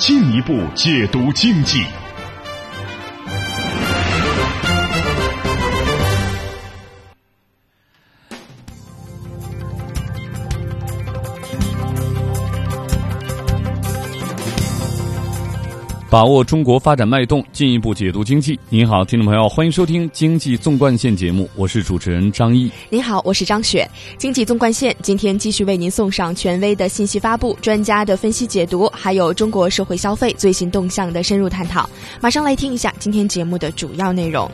进一步解读经济。把握中国发展脉动，进一步解读经济。您好，听众朋友，欢迎收听《经济纵贯线》节目，我是主持人张毅。您好，我是张雪。《经济纵贯线》今天继续为您送上权威的信息发布、专家的分析解读，还有中国社会消费最新动向的深入探讨。马上来听一下今天节目的主要内容。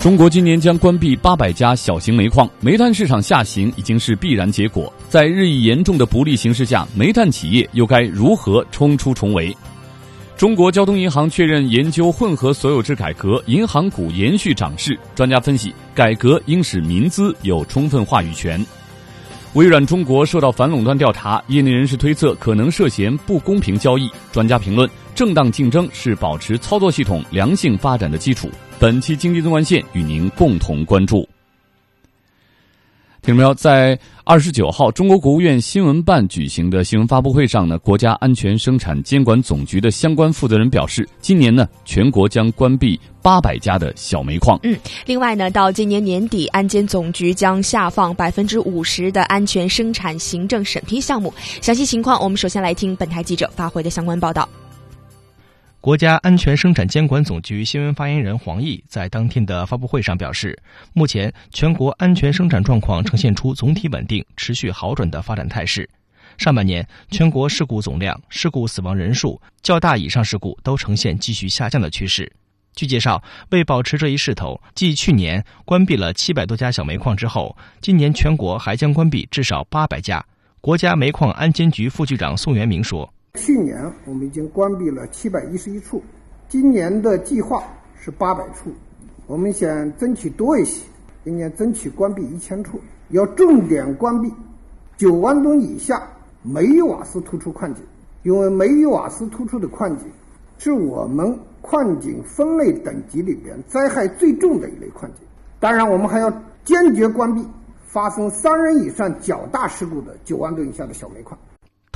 中国今年将关闭八百家小型煤矿，煤炭市场下行已经是必然结果。在日益严重的不利形势下，煤炭企业又该如何冲出重围？中国交通银行确认研究混合所有制改革，银行股延续涨势。专家分析，改革应使民资有充分话语权。微软中国受到反垄断调查，业内人士推测可能涉嫌不公平交易。专家评论，正当竞争是保持操作系统良性发展的基础。本期经济纵贯线与您共同关注。听众朋友，在二十九号，中国国务院新闻办举行的新闻发布会上呢，国家安全生产监管总局的相关负责人表示，今年呢，全国将关闭八百家的小煤矿。嗯，另外呢，到今年年底，安监总局将下放百分之五十的安全生产行政审批项目。详细情况，我们首先来听本台记者发回的相关报道。国家安全生产监管总局新闻发言人黄毅在当天的发布会上表示，目前全国安全生产状况呈现出总体稳定、持续好转的发展态势。上半年，全国事故总量、事故死亡人数、较大以上事故都呈现继续下降的趋势。据介绍，为保持这一势头，继去年关闭了七百多家小煤矿之后，今年全国还将关闭至少八百家。国家煤矿安监局副局长宋元明说。去年我们已经关闭了七百一十一处，今年的计划是八百处，我们想争取多一些，今年争取关闭一千处，要重点关闭九万吨以下煤与瓦斯突出矿井，因为煤与瓦斯突出的矿井是我们矿井分类等级里边灾害最重的一类矿井。当然，我们还要坚决关闭发生三人以上较大事故的九万吨以下的小煤矿。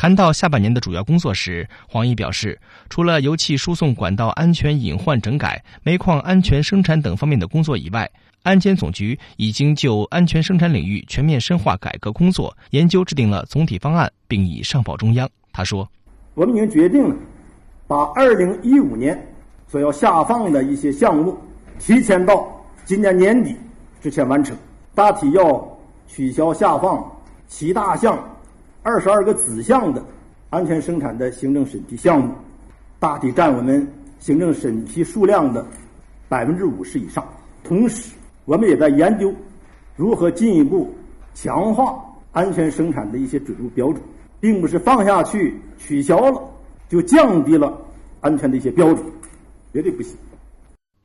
谈到下半年的主要工作时，黄毅表示，除了油气输送管道安全隐患整改、煤矿安全生产等方面的工作以外，安监总局已经就安全生产领域全面深化改革工作，研究制定了总体方案，并已上报中央。他说：“我们已经决定了，把二零一五年所要下放的一些项目，提前到今年年底之前完成，大体要取消下放七大项。”二十二个子项的安全生产的行政审批项目，大体占我们行政审批数量的百分之五十以上。同时，我们也在研究如何进一步强化安全生产的一些准入标准，并不是放下去取消了就降低了安全的一些标准，绝对不行。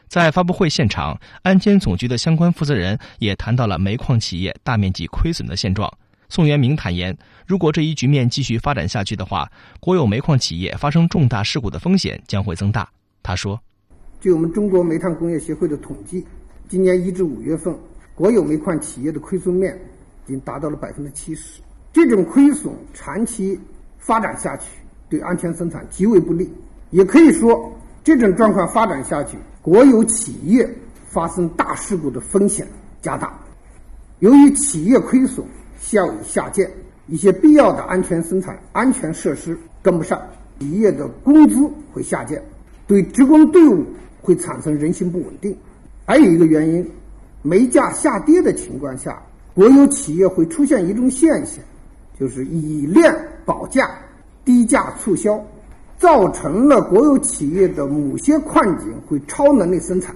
在发布会现场，安监总局的相关负责人也谈到了煤矿企业大面积亏损的现状。宋元明坦言，如果这一局面继续发展下去的话，国有煤矿企业发生重大事故的风险将会增大。他说：“据我们中国煤炭工业协会的统计，今年一至五月份，国有煤矿企业的亏损面已经达到了百分之七十。这种亏损长期发展下去，对安全生产极为不利。也可以说，这种状况发展下去，国有企业发生大事故的风险加大。由于企业亏损。”效益下降，一些必要的安全生产安全设施跟不上，企业的工资会下降，对职工队伍会产生人心不稳定。还有一个原因，煤价下跌的情况下，国有企业会出现一种现象，就是以量保价，低价促销，造成了国有企业的某些矿井会超能力生产，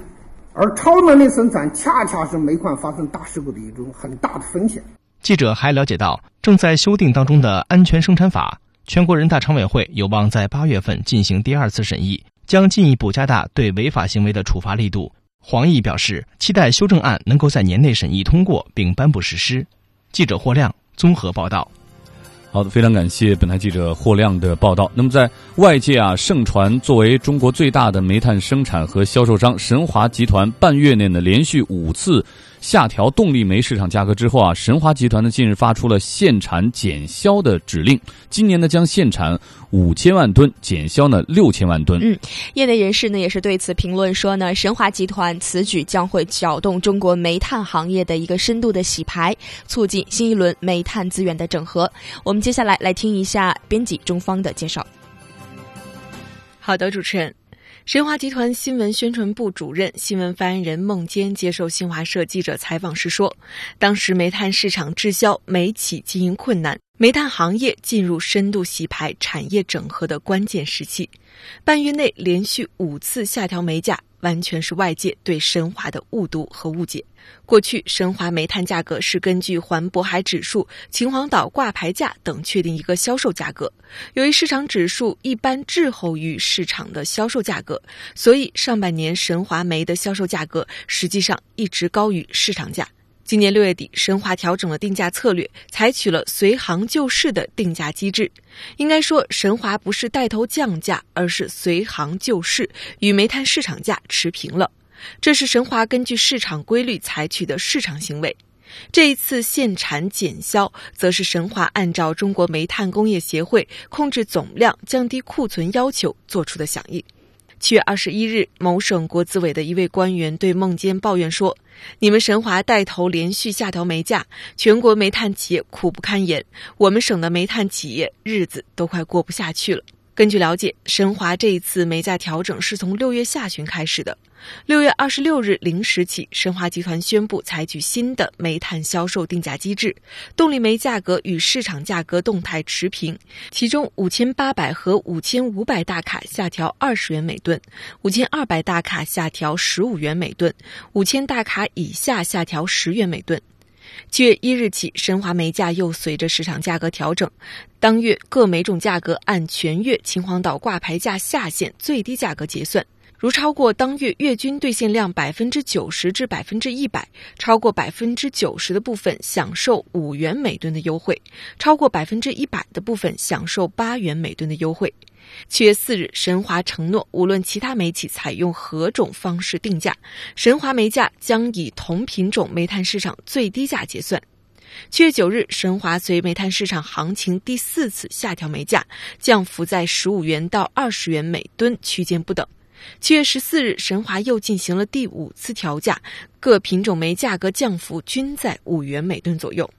而超能力生产恰恰是煤矿发生大事故的一种很大的风险。记者还了解到，正在修订当中的《安全生产法》全国人大常委会有望在八月份进行第二次审议，将进一步加大对违法行为的处罚力度。黄毅表示，期待修正案能够在年内审议通过并颁布实施。记者霍亮综合报道。好的，非常感谢本台记者霍亮的报道。那么，在外界啊盛传，作为中国最大的煤炭生产和销售商神华集团，半月内呢连续五次。下调动力煤市场价格之后啊，神华集团呢近日发出了限产减销的指令，今年呢将限产五千万吨，减销呢六千万吨。嗯，业内人士呢也是对此评论说呢，神华集团此举将会搅动中国煤炭行业的一个深度的洗牌，促进新一轮煤炭资源的整合。我们接下来来听一下编辑中方的介绍。好的，主持人。神华集团新闻宣传部主任、新闻发言人孟坚接受新华社记者采访时说：“当时煤炭市场滞销，煤企经营困难，煤炭行业进入深度洗牌、产业整合的关键时期，半月内连续五次下调煤价。”完全是外界对神华的误读和误解。过去，神华煤炭价格是根据环渤海指数、秦皇岛挂牌价等确定一个销售价格。由于市场指数一般滞后于市场的销售价格，所以上半年神华煤的销售价格实际上一直高于市场价。今年六月底，神华调整了定价策略，采取了随行就市的定价机制。应该说，神华不是带头降价，而是随行就市，与煤炭市场价持平了。这是神华根据市场规律采取的市场行为。这一次限产减销，则是神华按照中国煤炭工业协会控制总量、降低库存要求做出的响应。七月二十一日，某省国资委的一位官员对孟坚抱怨说：“你们神华带头连续下调煤价，全国煤炭企业苦不堪言，我们省的煤炭企业日子都快过不下去了。”根据了解，神华这一次煤价调整是从六月下旬开始的。六月二十六日零时起，神华集团宣布采取新的煤炭销售定价机制，动力煤价格与市场价格动态持平。其中，五千八百和五千五百大卡下调二十元每吨，五千二百大卡下调十五元每吨，五千大卡以下下调十元每吨。七月一日起，神华煤价又随着市场价格调整，当月各煤种价格按全月秦皇岛挂牌价下限最低价格结算。如超过当月月均兑现量百分之九十至百分之一百，超过百分之九十的部分享受五元每吨的优惠，超过百分之一百的部分享受八元每吨的优惠。七月四日，神华承诺，无论其他煤企采用何种方式定价，神华煤价将以同品种煤炭市场最低价结算。七月九日，神华随煤炭市场行情第四次下调煤价，降幅在十五元到二十元每吨区间不等。七月十四日，神华又进行了第五次调价，各品种煤价格降幅均在五元每吨左右。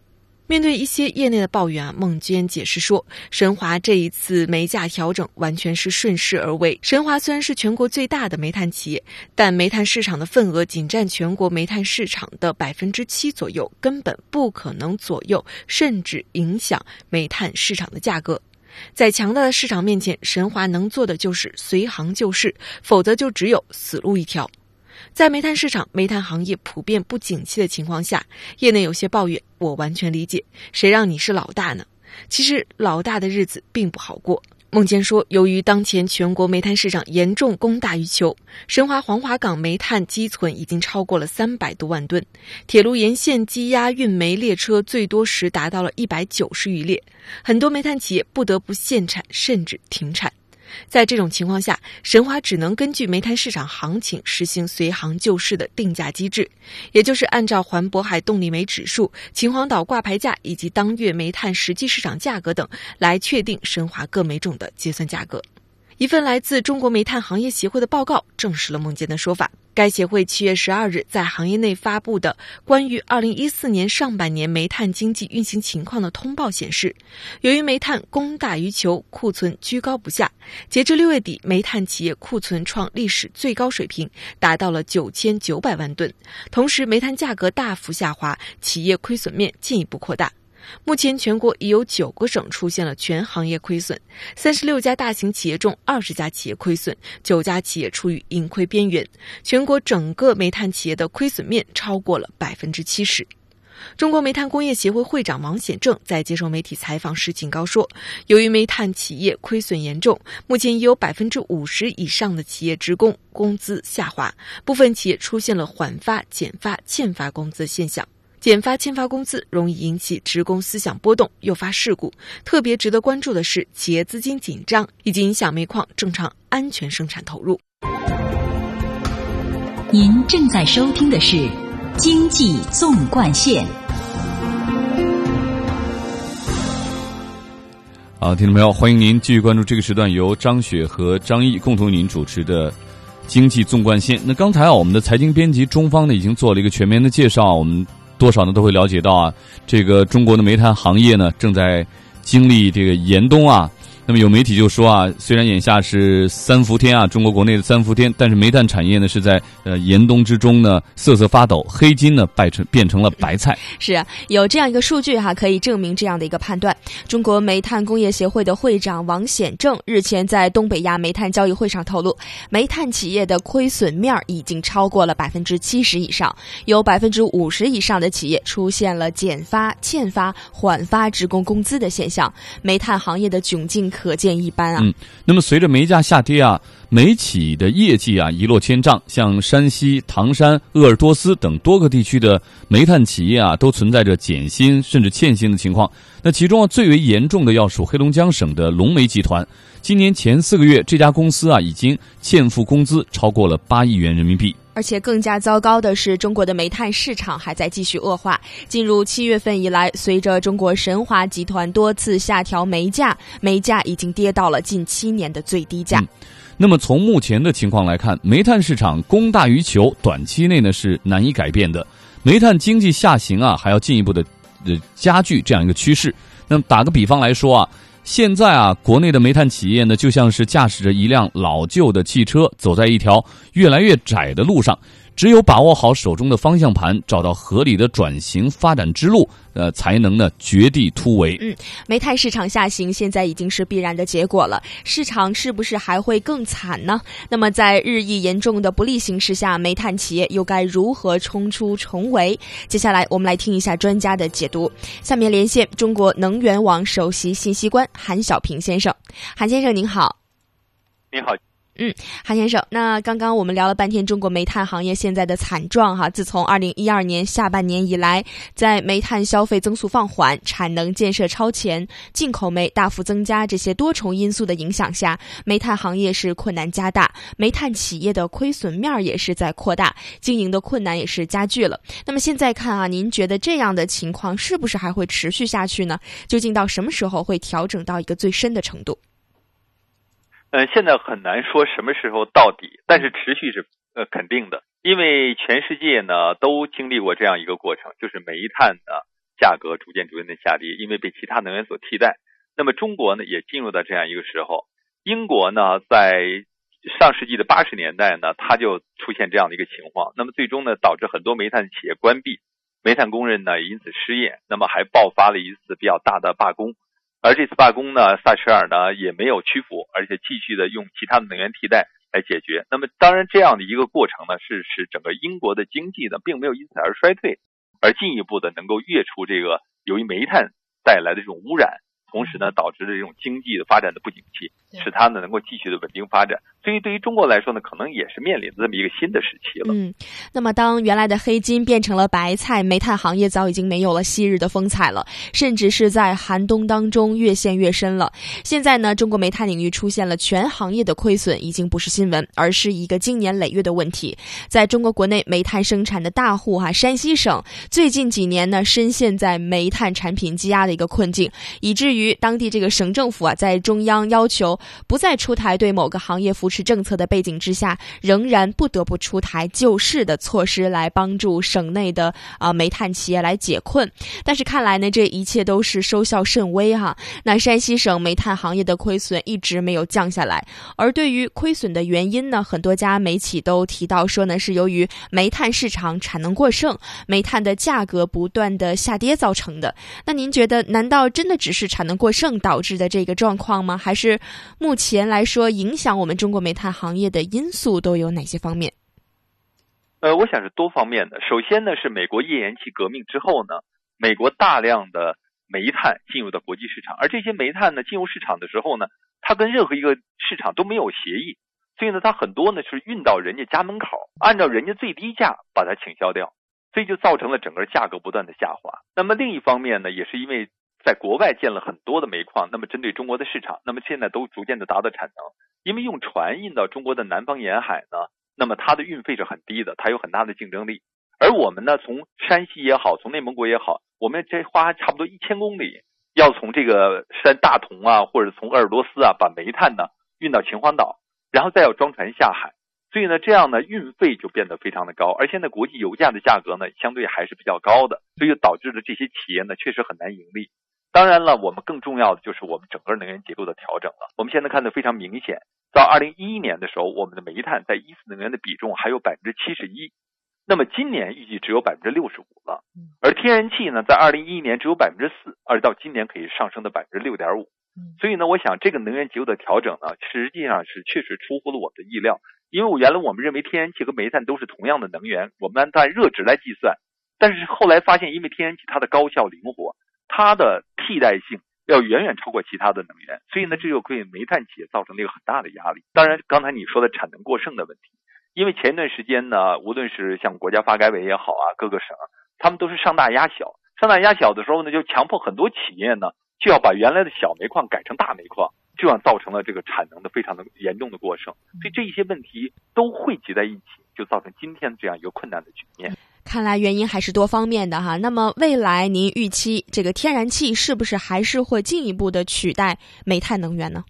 面对一些业内的抱怨啊，孟坚解释说，神华这一次煤价调整完全是顺势而为。神华虽然是全国最大的煤炭企业，但煤炭市场的份额仅占全国煤炭市场的百分之七左右，根本不可能左右甚至影响煤炭市场的价格。在强大的市场面前，神华能做的就是随行就市，否则就只有死路一条。在煤炭市场、煤炭行业普遍不景气的情况下，业内有些抱怨，我完全理解。谁让你是老大呢？其实老大的日子并不好过。孟坚说，由于当前全国煤炭市场严重供大于求，神华黄骅港煤炭积存已经超过了三百多万吨，铁路沿线积压运煤列车最多时达到了一百九十余列，很多煤炭企业不得不限产甚至停产。在这种情况下，神华只能根据煤炭市场行情实行随行就市的定价机制，也就是按照环渤海动力煤指数、秦皇岛挂牌价以及当月煤炭实际市场价格等来确定神华各煤种的结算价格。一份来自中国煤炭行业协会的报告证实了孟坚的说法。该协会七月十二日在行业内发布的关于二零一四年上半年煤炭经济运行情况的通报显示，由于煤炭供大于求，库存居高不下。截至六月底，煤炭企业库存创历史最高水平，达到了九千九百万吨。同时，煤炭价格大幅下滑，企业亏损面进一步扩大。目前，全国已有九个省出现了全行业亏损，三十六家大型企业中，二十家企业亏损，九家企业处于盈亏边缘。全国整个煤炭企业的亏损面超过了百分之七十。中国煤炭工业协会会长王显正在接受媒体采访时警告说，由于煤炭企业亏损严重，目前已有百分之五十以上的企业职工工资下滑，部分企业出现了缓发、减发、欠发工资现象。减发、欠发工资容易引起职工思想波动，诱发事故。特别值得关注的是，企业资金紧张以及影响煤矿正常安全生产投入。您正在收听的是《经济纵贯线》。好，听众朋友，欢迎您继续关注这个时段由张雪和张毅共同为您主持的《经济纵贯线》。那刚才啊，我们的财经编辑中方呢已经做了一个全面的介绍，我们。多少呢？都会了解到啊，这个中国的煤炭行业呢，正在经历这个严冬啊。那么有媒体就说啊，虽然眼下是三伏天啊，中国国内的三伏天，但是煤炭产业呢是在呃严冬之中呢瑟瑟发抖，黑金呢败成变成了白菜。是啊，有这样一个数据哈，可以证明这样的一个判断。中国煤炭工业协会的会长王显正日前在东北亚煤炭交易会上透露，煤炭企业的亏损面已经超过了百分之七十以上，有百分之五十以上的企业出现了减发、欠发、缓发职工工资的现象，煤炭行业的窘境。可见一斑啊！嗯，那么随着煤价下跌啊，煤企的业绩啊一落千丈，像山西唐山、鄂尔多斯等多个地区的煤炭企业啊，都存在着减薪甚至欠薪的情况。那其中啊最为严重的要数黑龙江省的龙煤集团，今年前四个月这家公司啊已经欠付工资超过了八亿元人民币。而且更加糟糕的是，中国的煤炭市场还在继续恶化。进入七月份以来，随着中国神华集团多次下调煤价，煤价已经跌到了近七年的最低价。那么从目前的情况来看，煤炭市场供大于求，短期内呢是难以改变的。煤炭经济下行啊，还要进一步的呃加剧这样一个趋势。那么打个比方来说啊。现在啊，国内的煤炭企业呢，就像是驾驶着一辆老旧的汽车，走在一条越来越窄的路上。只有把握好手中的方向盘，找到合理的转型发展之路，呃，才能呢绝地突围。嗯，煤炭市场下行现在已经是必然的结果了，市场是不是还会更惨呢？那么在日益严重的不利形势下，煤炭企业又该如何冲出重围？接下来我们来听一下专家的解读。下面连线中国能源网首席信息官韩小平先生，韩先生您好。您好。嗯，韩先生，那刚刚我们聊了半天中国煤炭行业现在的惨状哈。自从二零一二年下半年以来，在煤炭消费增速放缓、产能建设超前、进口煤大幅增加这些多重因素的影响下，煤炭行业是困难加大，煤炭企业的亏损面也是在扩大，经营的困难也是加剧了。那么现在看啊，您觉得这样的情况是不是还会持续下去呢？究竟到什么时候会调整到一个最深的程度？嗯，现在很难说什么时候到底，但是持续是呃肯定的，因为全世界呢都经历过这样一个过程，就是煤炭的价格逐渐逐渐的下跌，因为被其他能源所替代。那么中国呢也进入到这样一个时候，英国呢在上世纪的八十年代呢，它就出现这样的一个情况，那么最终呢导致很多煤炭企业关闭，煤炭工人呢因此失业，那么还爆发了一次比较大的罢工。而这次罢工呢，撒切尔呢也没有屈服，而且继续的用其他的能源替代来解决。那么，当然这样的一个过程呢，是使整个英国的经济呢，并没有因此而衰退，而进一步的能够跃出这个由于煤炭带来的这种污染。同时呢，导致的这种经济的发展的不景气，使它呢能够继续的稳定发展。所以对于中国来说呢，可能也是面临这么一个新的时期了。嗯，那么当原来的黑金变成了白菜，煤炭行业早已经没有了昔日的风采了，甚至是在寒冬当中越陷越深了。现在呢，中国煤炭领域出现了全行业的亏损，已经不是新闻，而是一个经年累月的问题。在中国国内煤炭生产的大户哈，山西省最近几年呢，深陷在煤炭产品积压的一个困境，以至于。于当地这个省政府啊，在中央要求不再出台对某个行业扶持政策的背景之下，仍然不得不出台救市的措施来帮助省内的啊煤炭企业来解困。但是看来呢，这一切都是收效甚微哈。那山西省煤炭行业的亏损一直没有降下来，而对于亏损的原因呢，很多家煤企都提到说呢，是由于煤炭市场产能过剩，煤炭的价格不断的下跌造成的。那您觉得，难道真的只是产能？过剩导致的这个状况吗？还是目前来说影响我们中国煤炭行业的因素都有哪些方面？呃，我想是多方面的。首先呢，是美国页岩气革命之后呢，美国大量的煤炭进入到国际市场，而这些煤炭呢进入市场的时候呢，它跟任何一个市场都没有协议，所以呢，它很多呢是运到人家家门口，按照人家最低价把它倾销掉，所以就造成了整个价格不断的下滑。那么另一方面呢，也是因为在国外建了很多的煤矿，那么针对中国的市场，那么现在都逐渐的达到产能，因为用船运到中国的南方沿海呢。那么它的运费是很低的，它有很大的竞争力。而我们呢，从山西也好，从内蒙古也好，我们这花差不多一千公里，要从这个山大同啊，或者从鄂尔多斯啊，把煤炭呢运到秦皇岛，然后再要装船下海。所以呢，这样呢，运费就变得非常的高。而现在国际油价的价格呢，相对还是比较高的，所以导致了这些企业呢，确实很难盈利。当然了，我们更重要的就是我们整个能源结构的调整了。我们现在看的非常明显。到二零一一年的时候，我们的煤炭在一次能源的比重还有百分之七十一，那么今年预计只有百分之六十五了。而天然气呢，在二零一一年只有百分之四，而到今年可以上升到百分之六点五。所以呢，我想这个能源结构的调整呢，实际上是确实出乎了我们的意料。因为我原来我们认为天然气和煤炭都是同样的能源，我们按热值来计算，但是后来发现，因为天然气它的高效灵活，它的替代性。要远远超过其他的能源，所以呢，这就给煤炭企业造成了一个很大的压力。当然，刚才你说的产能过剩的问题，因为前一段时间呢，无论是像国家发改委也好啊，各个省，他们都是上大压小，上大压小的时候呢，就强迫很多企业呢，就要把原来的小煤矿改成大煤矿，这样造成了这个产能的非常的严重的过剩。所以这一些问题都汇集在一起，就造成今天这样一个困难的局面。看来原因还是多方面的哈。那么未来您预期这个天然气是不是还是会进一步的取代煤炭能源呢？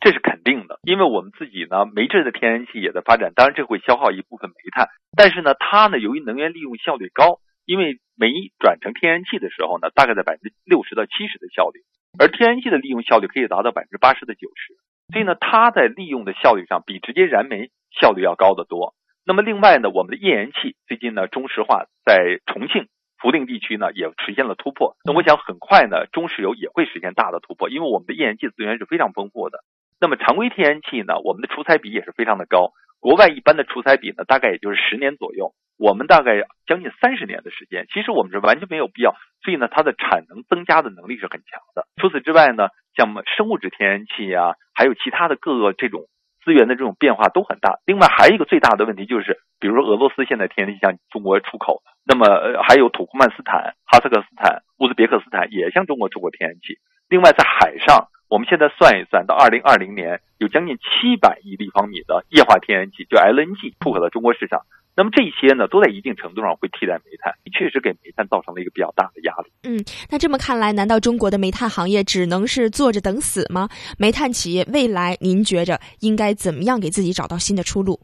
这是肯定的，因为我们自己呢煤制的天然气也在发展，当然这会消耗一部分煤炭，但是呢它呢由于能源利用效率高，因为煤转成天然气的时候呢大概在百分之六十到七十的效率，而天然气的利用效率可以达到百分之八十的九十，所以呢它在利用的效率上比直接燃煤效率要高得多。那么另外呢，我们的页岩气最近呢，中石化在重庆、涪陵地区呢也实现了突破。那我想很快呢，中石油也会实现大的突破，因为我们的页岩气资源是非常丰富的。那么常规天然气呢，我们的出采比也是非常的高。国外一般的出采比呢，大概也就是十年左右，我们大概将近三十年的时间。其实我们是完全没有必要，所以呢，它的产能增加的能力是很强的。除此之外呢，像生物质天然气呀，还有其他的各个这种。资源的这种变化都很大。另外还有一个最大的问题就是，比如说俄罗斯现在天然气向中国出口，那么还有土库曼斯坦、哈萨克斯坦、乌兹别克斯坦也向中国出口天然气。另外在海上，我们现在算一算，到二零二零年有将近七百亿立方米的液化天然气，就 LNG 出口到中国市场。那么这些呢，都在一定程度上会替代煤炭，确实给煤炭造成了一个比较大的压力。嗯，那这么看来，难道中国的煤炭行业只能是坐着等死吗？煤炭企业未来，您觉着应该怎么样给自己找到新的出路？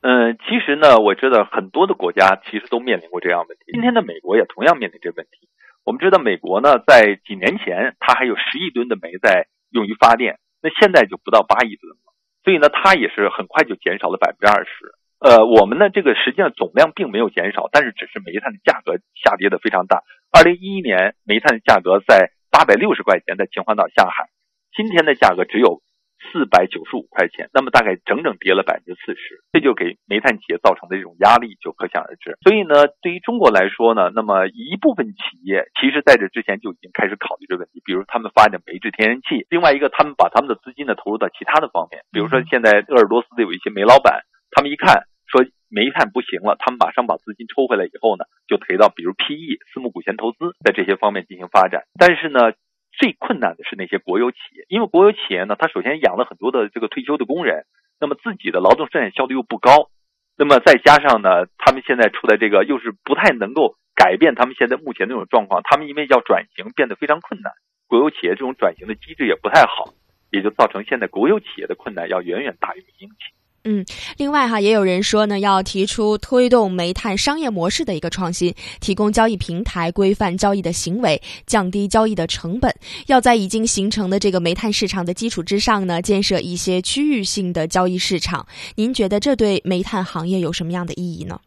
嗯，其实呢，我知道很多的国家其实都面临过这样问题。今天的美国也同样面临这问题。我们知道，美国呢，在几年前它还有十亿吨的煤在用于发电，那现在就不到八亿吨了，所以呢，它也是很快就减少了百分之二十。呃，我们呢，这个实际上总量并没有减少，但是只是煤炭的价格下跌的非常大。二零一一年煤炭的价格在八百六十块钱，在秦皇岛下海，今天的价格只有四百九十五块钱，那么大概整整跌了百分之四十，这就给煤炭企业造成的这种压力就可想而知。所以呢，对于中国来说呢，那么一部分企业其实在这之前就已经开始考虑这个问题，比如他们发展煤制天然气，另外一个他们把他们的资金呢投入到其他的方面，比如说现在鄂尔多斯的有一些煤老板。他们一看说煤炭不行了，他们马上把资金抽回来以后呢，就赔到比如 PE 私募股权投资在这些方面进行发展。但是呢，最困难的是那些国有企业，因为国有企业呢，它首先养了很多的这个退休的工人，那么自己的劳动生产效率又不高，那么再加上呢，他们现在处在这个又是不太能够改变他们现在目前这种状况，他们因为要转型变得非常困难，国有企业这种转型的机制也不太好，也就造成现在国有企业的困难要远远大于民营企业。嗯，另外哈，也有人说呢，要提出推动煤炭商业模式的一个创新，提供交易平台，规范交易的行为，降低交易的成本。要在已经形成的这个煤炭市场的基础之上呢，建设一些区域性的交易市场。您觉得这对煤炭行业有什么样的意义呢？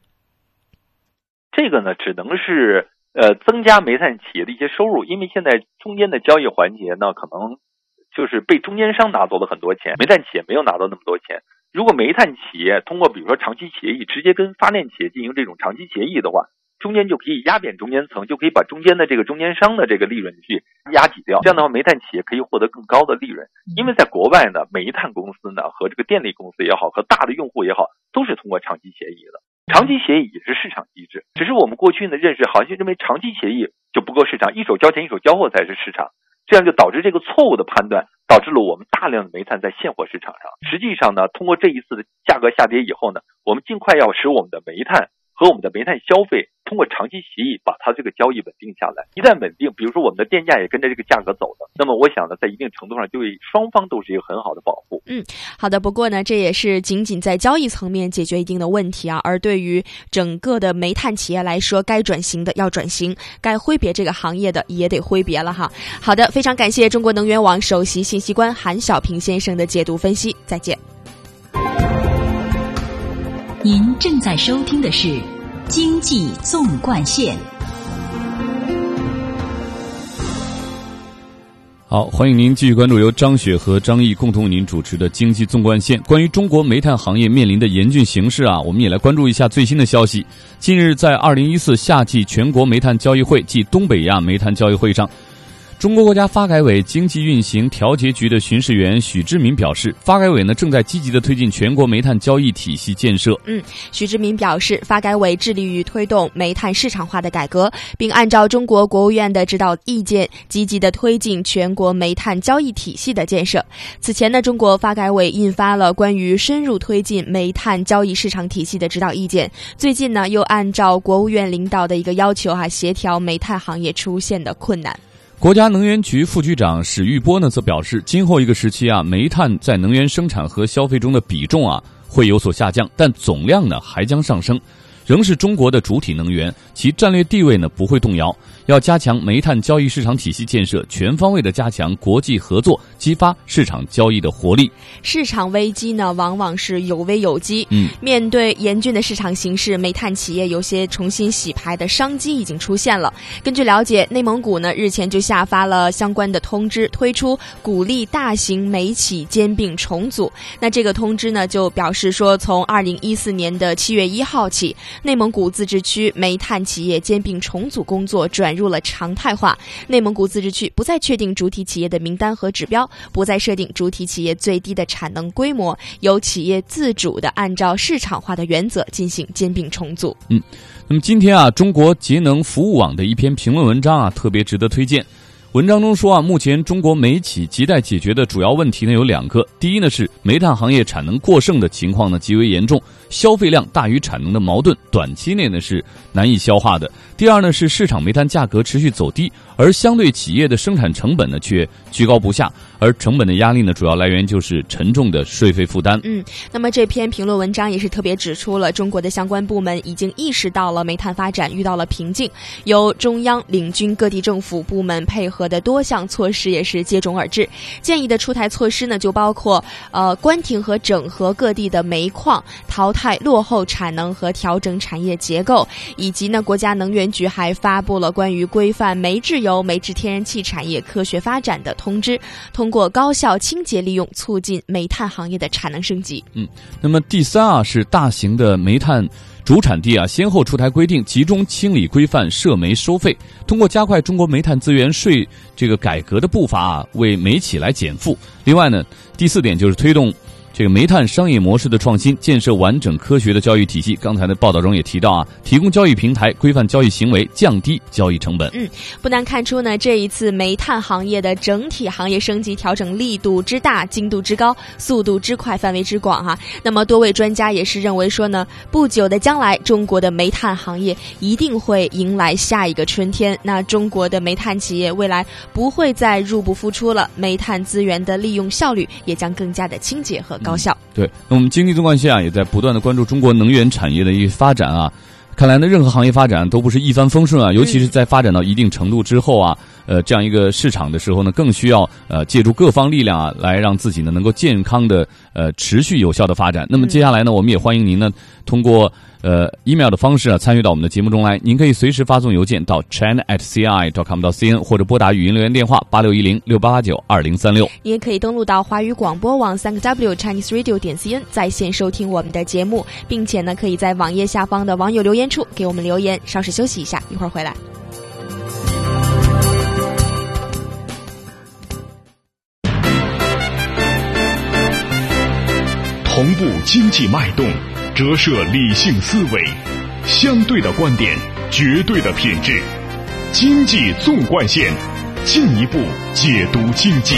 这个呢，只能是呃增加煤炭企业的一些收入，因为现在中间的交易环节呢，可能就是被中间商拿走了很多钱，煤炭企业没有拿到那么多钱。如果煤炭企业通过比如说长期协议，直接跟发电企业进行这种长期协议的话，中间就可以压扁中间层，就可以把中间的这个中间商的这个利润去压挤掉。这样的话，煤炭企业可以获得更高的利润。因为在国外呢，煤炭公司呢和这个电力公司也好，和大的用户也好，都是通过长期协议的。长期协议也是市场机制，只是我们过去的认识好像认为长期协议就不够市场，一手交钱一手交货才是市场，这样就导致这个错误的判断，导致了我们大量的煤炭在现货市场上。实际上呢，通过这一次的价格下跌以后呢，我们尽快要使我们的煤炭和我们的煤炭消费。通过长期协议把它这个交易稳定下来，一旦稳定，比如说我们的电价也跟着这个价格走的，那么我想呢，在一定程度上对双方都是一个很好的保护。嗯，好的。不过呢，这也是仅仅在交易层面解决一定的问题啊，而对于整个的煤炭企业来说，该转型的要转型，该挥别这个行业的也得挥别了哈。好的，非常感谢中国能源网首席信息官韩小平先生的解读分析，再见。您正在收听的是。经济纵贯线，好，欢迎您继续关注由张雪和张毅共同为您主持的《经济纵贯线》。关于中国煤炭行业面临的严峻形势啊，我们也来关注一下最新的消息。近日，在二零一四夏季全国煤炭交易会暨东北亚煤炭交易会上。中国国家发改委经济运行调节局的巡视员许志民表示，发改委呢正在积极的推进全国煤炭交易体系建设。嗯，许志民表示，发改委致力于推动煤炭市场化的改革，并按照中国国务院的指导意见，积极的推进全国煤炭交易体系的建设。此前呢，中国发改委印发了关于深入推进煤炭交易市场体系的指导意见。最近呢，又按照国务院领导的一个要求，哈，协调煤炭行业出现的困难。国家能源局副局长史玉波呢，则表示，今后一个时期啊，煤炭在能源生产和消费中的比重啊会有所下降，但总量呢还将上升，仍是中国的主体能源，其战略地位呢不会动摇。要加强煤炭交易市场体系建设，全方位的加强国际合作，激发市场交易的活力。市场危机呢，往往是有危有机。嗯，面对严峻的市场形势，煤炭企业有些重新洗牌的商机已经出现了。根据了解，内蒙古呢日前就下发了相关的通知，推出鼓励大型煤企兼并重组。那这个通知呢，就表示说，从二零一四年的七月一号起，内蒙古自治区煤炭企业兼并重组工作转。入了常态化，内蒙古自治区不再确定主体企业的名单和指标，不再设定主体企业最低的产能规模，由企业自主的按照市场化的原则进行兼并重组。嗯，那么今天啊，中国节能服务网的一篇评论文章啊，特别值得推荐。文章中说啊，目前中国煤企亟待解决的主要问题呢有两个，第一呢是煤炭行业产能过剩的情况呢极为严重，消费量大于产能的矛盾，短期内呢是难以消化的；第二呢是市场煤炭价格持续走低。而相对企业的生产成本呢，却居高不下，而成本的压力呢，主要来源就是沉重的税费负担。嗯，那么这篇评论文章也是特别指出了中国的相关部门已经意识到了煤炭发展遇到了瓶颈，由中央领军各地政府部门配合的多项措施也是接踵而至。建议的出台措施呢，就包括呃关停和整合各地的煤矿，淘汰落后产能和调整产业结构，以及呢，国家能源局还发布了关于规范煤制油。煤制天然气产业科学发展的通知，通过高效清洁利用，促进煤炭行业的产能升级。嗯，那么第三啊，是大型的煤炭主产地啊，先后出台规定，集中清理规范涉煤收费，通过加快中国煤炭资源税这个改革的步伐啊，为煤企来减负。另外呢，第四点就是推动。这个煤炭商业模式的创新，建设完整科学的交易体系。刚才的报道中也提到啊，提供交易平台，规范交易行为，降低交易成本。嗯，不难看出呢，这一次煤炭行业的整体行业升级调整力度之大、精度之高、速度之快、范围之广哈。那么多位专家也是认为说呢，不久的将来，中国的煤炭行业一定会迎来下一个春天。那中国的煤炭企业未来不会再入不敷出了，煤炭资源的利用效率也将更加的清洁和高。高效对，那我们经济纵贯线啊，也在不断的关注中国能源产业的一个发展啊。看来呢，任何行业发展都不是一帆风顺啊，尤其是在发展到一定程度之后啊，呃这样一个市场的时候呢，更需要呃借助各方力量啊，来让自己呢能够健康的呃持续有效的发展。那么接下来呢，我们也欢迎您呢通过。呃，email 的方式啊，参与到我们的节目中来。您可以随时发送邮件到 china at ci dot com 到 cn，或者拨打语音留言电话八六一零六八八九二零三六。你也可以登录到华语广播网三个 w chinese radio 点 cn，在线收听我们的节目，并且呢，可以在网页下方的网友留言处给我们留言。稍事休息一下，一会儿回来。同步经济脉动。折射理性思维，相对的观点，绝对的品质。经济纵贯线，进一步解读经济。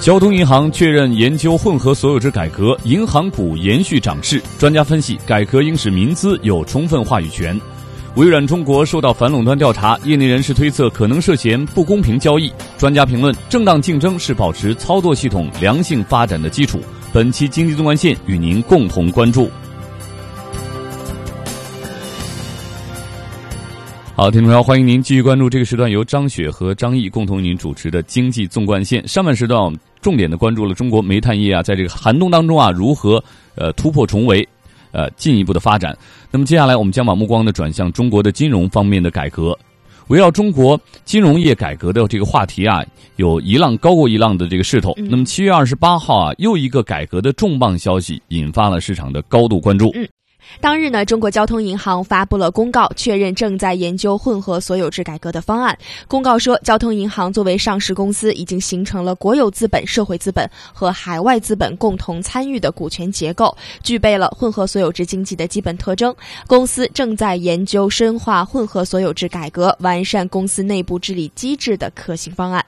交通银行确认研究混合所有制改革，银行股延续涨势。专家分析，改革应使民资有充分话语权。微软中国受到反垄断调查，业内人士推测可能涉嫌不公平交易。专家评论：正当竞争是保持操作系统良性发展的基础。本期经济纵贯线与您共同关注。好，听众朋友，欢迎您继续关注这个时段由张雪和张毅共同为您主持的经济纵贯线。上半时段我们重点的关注了中国煤炭业啊，在这个寒冬当中啊，如何呃突破重围。呃，进一步的发展。那么接下来，我们将把目光呢转向中国的金融方面的改革。围绕中国金融业改革的这个话题啊，有一浪高过一浪的这个势头。那么七月二十八号啊，又一个改革的重磅消息引发了市场的高度关注。当日呢，中国交通银行发布了公告，确认正在研究混合所有制改革的方案。公告说，交通银行作为上市公司，已经形成了国有资本、社会资本和海外资本共同参与的股权结构，具备了混合所有制经济的基本特征。公司正在研究深化混合所有制改革，完善公司内部治理机制的可行方案。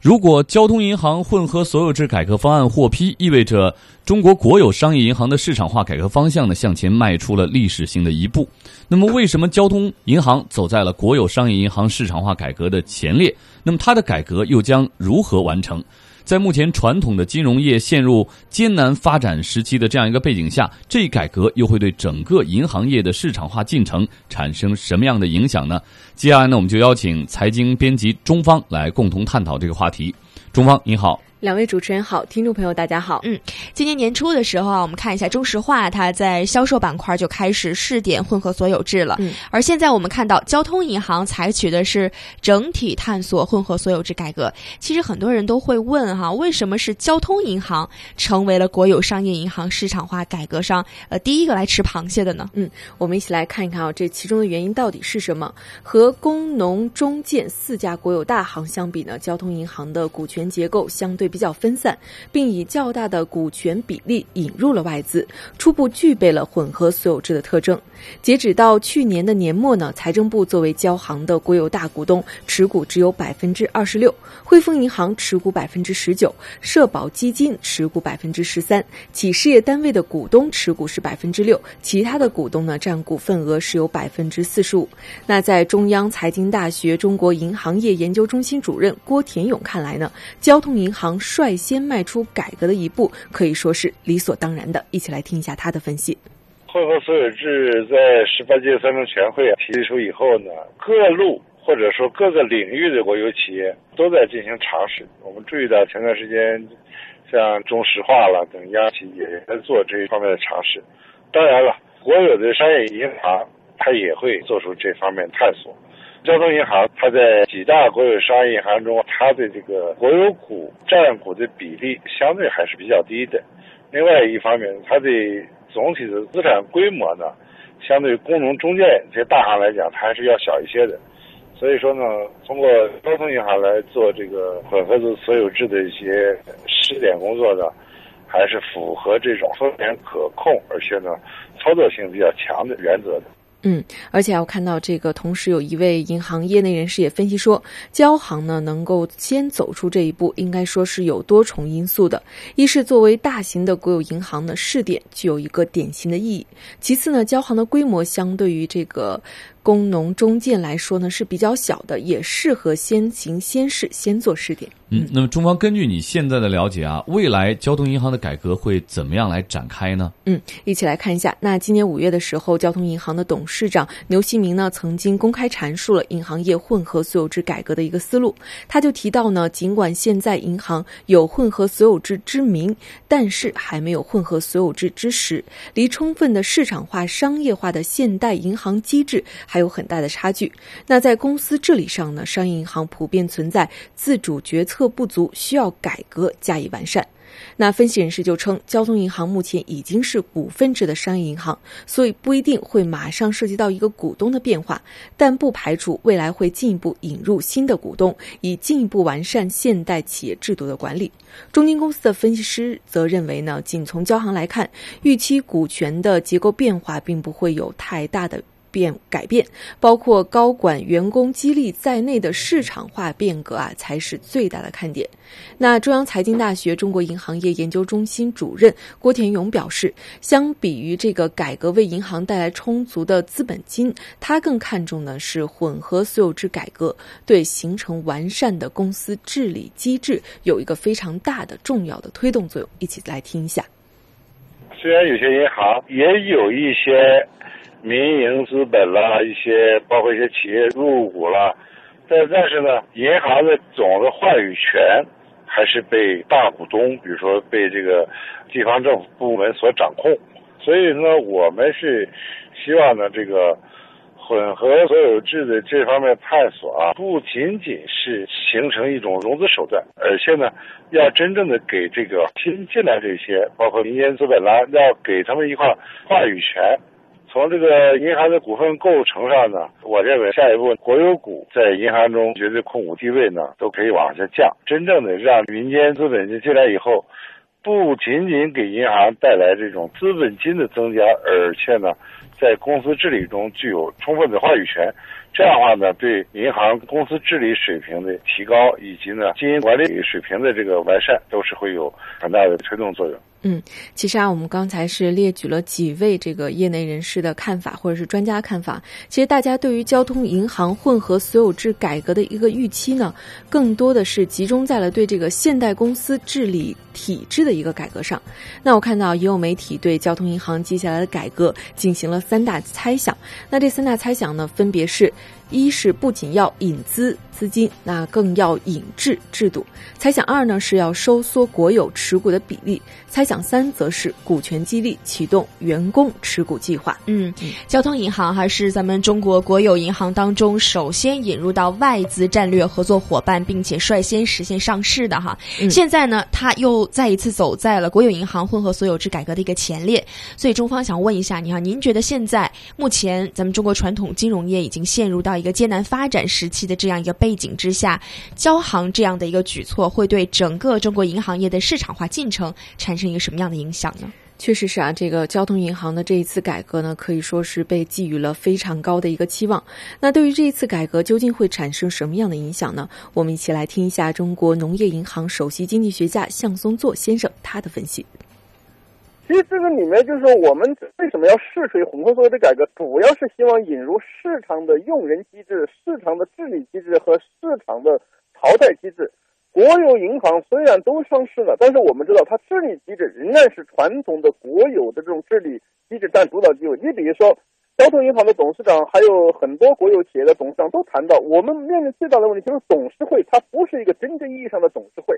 如果交通银行混合所有制改革方案获批，意味着中国国有商业银行的市场化改革方向呢向前迈出了历史性的一步。那么，为什么交通银行走在了国有商业银行市场化改革的前列？那么，它的改革又将如何完成？在目前传统的金融业陷入艰难发展时期的这样一个背景下，这一改革又会对整个银行业的市场化进程产生什么样的影响呢？接下来呢，我们就邀请财经编辑中方来共同探讨这个话题。中方，您好。两位主持人好，听众朋友大家好。嗯，今年年初的时候啊，我们看一下中石化，它在销售板块就开始试点混合所有制了。嗯，而现在我们看到交通银行采取的是整体探索混合所有制改革。其实很多人都会问哈，为什么是交通银行成为了国有商业银行市场化改革上呃第一个来吃螃蟹的呢？嗯，我们一起来看一看啊，这其中的原因到底是什么？和工农中建四家国有大行相比呢，交通银行的股权结构相对。比较分散，并以较大的股权比例引入了外资，初步具备了混合所有制的特征。截止到去年的年末呢，财政部作为交行的国有大股东，持股只有百分之二十六；汇丰银行持股百分之十九；社保基金持股百分之十三；企事业单位的股东持股是百分之六，其他的股东呢占股份额是有百分之四十五。那在中央财经大学中国银行业研究中心主任郭田勇看来呢，交通银行率先迈出改革的一步，可以说是理所当然的。一起来听一下他的分析。混合所有制在十八届三中全会提出以后呢，各路或者说各个领域的国有企业都在进行尝试。我们注意到前段时间，像中石化了等央企也在做这一方面的尝试。当然了，国有的商业银行它也会做出这方面探索。交通银行它在几大国有商业银行中，它的这个国有股占股的比例相对还是比较低的。另外一方面，它的总体的资产规模呢，相对工农中建这些大行来讲，它还是要小一些的。所以说呢，通过交通银行来做这个混合所有制的一些试点工作呢，还是符合这种风险可控，而且呢，操作性比较强的原则的。嗯，而且我看到这个，同时有一位银行业内人士也分析说，交行呢能够先走出这一步，应该说是有多重因素的。一是作为大型的国有银行的试点，具有一个典型的意义；其次呢，交行的规模相对于这个工农中建来说呢是比较小的，也适合先行先试，先做试点。嗯，那么中方根据你现在的了解啊，未来交通银行的改革会怎么样来展开呢？嗯，一起来看一下。那今年五月的时候，交通银行的董事长牛锡明呢，曾经公开阐述了银行业混合所有制改革的一个思路。他就提到呢，尽管现在银行有混合所有制之名，但是还没有混合所有制之实，离充分的市场化、商业化的现代银行机制还有很大的差距。那在公司治理上呢，商业银行普遍存在自主决策。不足，需要改革加以完善。那分析人士就称，交通银行目前已经是股份制的商业银行，所以不一定会马上涉及到一个股东的变化，但不排除未来会进一步引入新的股东，以进一步完善现代企业制度的管理。中金公司的分析师则认为呢，仅从交行来看，预期股权的结构变化并不会有太大的。变改变，包括高管、员工激励在内的市场化变革啊，才是最大的看点。那中央财经大学中国银行业研究中心主任郭田勇表示，相比于这个改革为银行带来充足的资本金，他更看重的是混合所有制改革对形成完善的公司治理机制有一个非常大的重要的推动作用。一起来听一下。虽然有些银行也有一些。民营资本啦，一些包括一些企业入股啦，但但是呢，银行的总的话语权还是被大股东，比如说被这个地方政府部门所掌控。所以呢，我们是希望呢，这个混合所有制的这方面探索啊，不仅仅是形成一种融资手段，而且呢，要真正的给这个新进来这些，包括民间资本啦，要给他们一块话语权。从这个银行的股份构成上呢，我认为下一步国有股在银行中绝对控股地位呢都可以往下降，真正的让民间资本进来以后，不仅仅给银行带来这种资本金的增加，而且呢，在公司治理中具有充分的话语权。这样的话呢，对银行公司治理水平的提高，以及呢经营管理水平的这个完善，都是会有很大的推动作用。嗯，其实啊，我们刚才是列举了几位这个业内人士的看法，或者是专家看法。其实大家对于交通银行混合所有制改革的一个预期呢，更多的是集中在了对这个现代公司治理体制的一个改革上。那我看到也有媒体对交通银行接下来的改革进行了三大猜想。那这三大猜想呢，分别是。一是不仅要引资资金，那更要引制制度。猜想二呢是要收缩国有持股的比例。猜想三则是股权激励，启动员工持股计划。嗯，交通银行还是咱们中国国有银行当中首先引入到外资战略合作伙伴，并且率先实现上市的哈。现在呢，它又再一次走在了国有银行混合所有制改革的一个前列。所以中方想问一下，你哈，您觉得现在目前咱们中国传统金融业已经陷入到一个艰难发展时期的这样一个背景之下，交行这样的一个举措会对整个中国银行业的市场化进程产生？一个什么样的影响呢？确实是啊，这个交通银行的这一次改革呢，可以说是被寄予了非常高的一个期望。那对于这一次改革究竟会产生什么样的影响呢？我们一起来听一下中国农业银行首席经济学家向松作先生他的分析。其实这个里面就是说，我们为什么要试水混合所有的改革，主要是希望引入市场的用人机制、市场的治理机制和市场的淘汰机制。国有银行虽然都上市了，但是我们知道它治理机制仍然是传统的国有的这种治理机制占主导地位。你比如说，交通银行的董事长，还有很多国有企业的董事长都谈到，我们面临最大的问题就是董事会它不是一个真正意义上的董事会。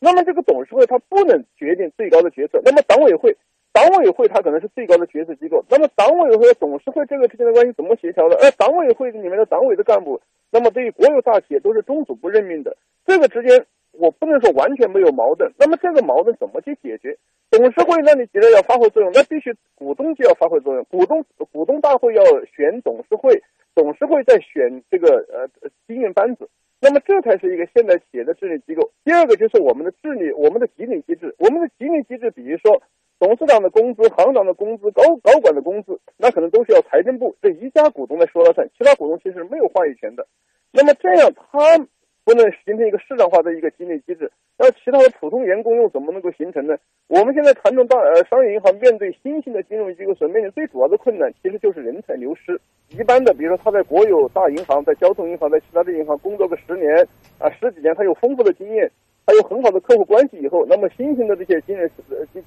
那么这个董事会它不能决定最高的决策，那么党委会，党委会它可能是最高的决策机构。那么党委会和董事会这个之间的关系怎么协调的？而党委会里面的党委的干部，那么对于国有大企业都是中组部任命的，这个之间。我不能说完全没有矛盾，那么这个矛盾怎么去解决？董事会那你既然要发挥作用，那必须股东就要发挥作用。股东股东大会要选董事会，董事会再选这个呃经营班子，那么这才是一个现代企业的治理机构。第二个就是我们的治理，我们的激励机制，我们的激励机制，比如说董事长的工资、行长的工资、高高管的工资，那可能都是要财政部这一家股东来说了算，其他股东其实没有话语权的。那么这样他。不能形成一个市场化的一个激励机制。那其他的普通员工又怎么能够形成呢？我们现在传统大呃商业银行面对新兴的金融机构所面临最主要的困难，其实就是人才流失。一般的，比如说他在国有大银行、在交通银行、在其他的银行工作个十年啊十几年，他有丰富的经验，还有很好的客户关系以后，那么新型的这些金融